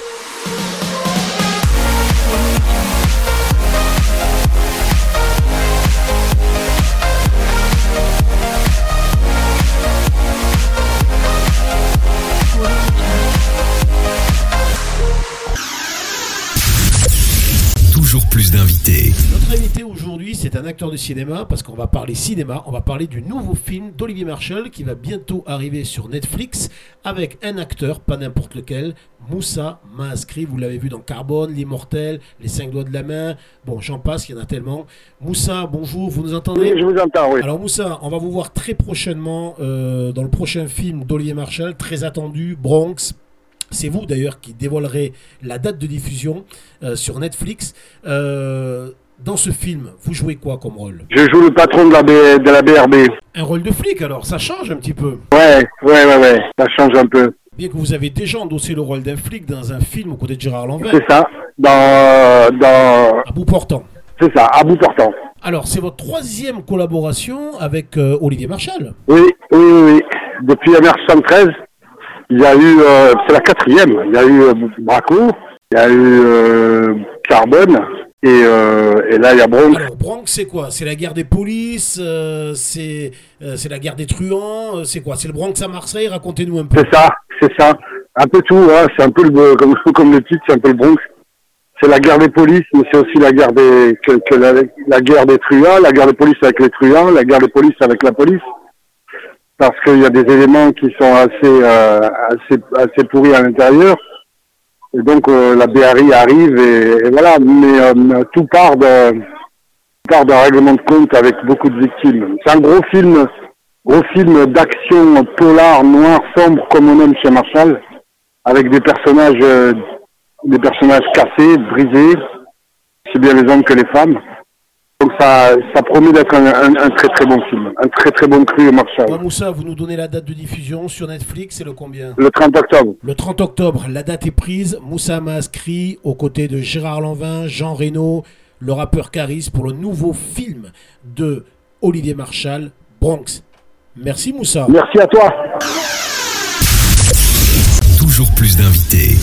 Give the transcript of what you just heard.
you Notre invité aujourd'hui, c'est un acteur de cinéma, parce qu'on va parler cinéma, on va parler du nouveau film d'Olivier Marshall qui va bientôt arriver sur Netflix avec un acteur, pas n'importe lequel, Moussa Maaskri, vous l'avez vu dans Carbone, L'Immortel, Les Cinq Doigts de la Main, bon j'en passe, il y en a tellement. Moussa, bonjour, vous nous entendez? Oui, je vous entends, oui. Alors Moussa, on va vous voir très prochainement euh, dans le prochain film d'Olivier Marshall, très attendu, Bronx. C'est vous d'ailleurs qui dévoilerez la date de diffusion euh, sur Netflix. Euh, dans ce film, vous jouez quoi comme rôle? Je joue le patron de la, B- de la BRB. Un rôle de flic alors, ça change un petit peu. Ouais, ouais, ouais, ouais, ça change un peu. Bien que vous avez déjà endossé le rôle d'un flic dans un film aux côtés de Gérard Lanvin, C'est ça, dans, dans, à bout portant. c'est ça, à bout portant. Alors, c'est votre troisième collaboration avec euh, Olivier Marshall. Oui, oui, oui. Depuis la mer 73, il y a eu, euh, c'est la quatrième, il y a eu euh, Braco, il y a eu euh, Carbone, et, euh, et là il y a Bronx. Alors, Bronx, c'est quoi? C'est la guerre des polices euh, C'est euh, c'est la guerre des truands euh, C'est quoi? C'est le Bronx à Marseille? Racontez-nous un peu. C'est ça, c'est ça. Un peu tout, hein. c'est un peu le, comme, comme le titre, c'est un peu le Bronx. C'est la guerre des polices, mais c'est aussi la guerre des, que, que la, la guerre des truands, la guerre des polices avec les truands, la guerre des polices avec la police. Parce qu'il y a des éléments qui sont assez, euh, assez, assez pourris à l'intérieur. Et donc, euh, la BRI arrive et, voilà. Mais euh, tout part de, part d'un règlement de compte avec beaucoup de victimes. C'est un gros film, gros film d'action polar, noir, sombre, comme on aime chez Marshall, avec des personnages, des personnages cassés, brisés, si bien les hommes que les femmes. Donc ça, ça promet d'être un, un- un très très bon film, un très très bon cru Marshall. Bon, Moussa, vous nous donnez la date de diffusion sur Netflix, c'est le combien Le 30 octobre. Le 30 octobre, la date est prise. Moussa Maaskri, aux côtés de Gérard Lanvin, Jean Reno, le rappeur Caris, pour le nouveau film de Olivier Marshall, Bronx. Merci Moussa. Merci à toi. Toujours plus d'invités.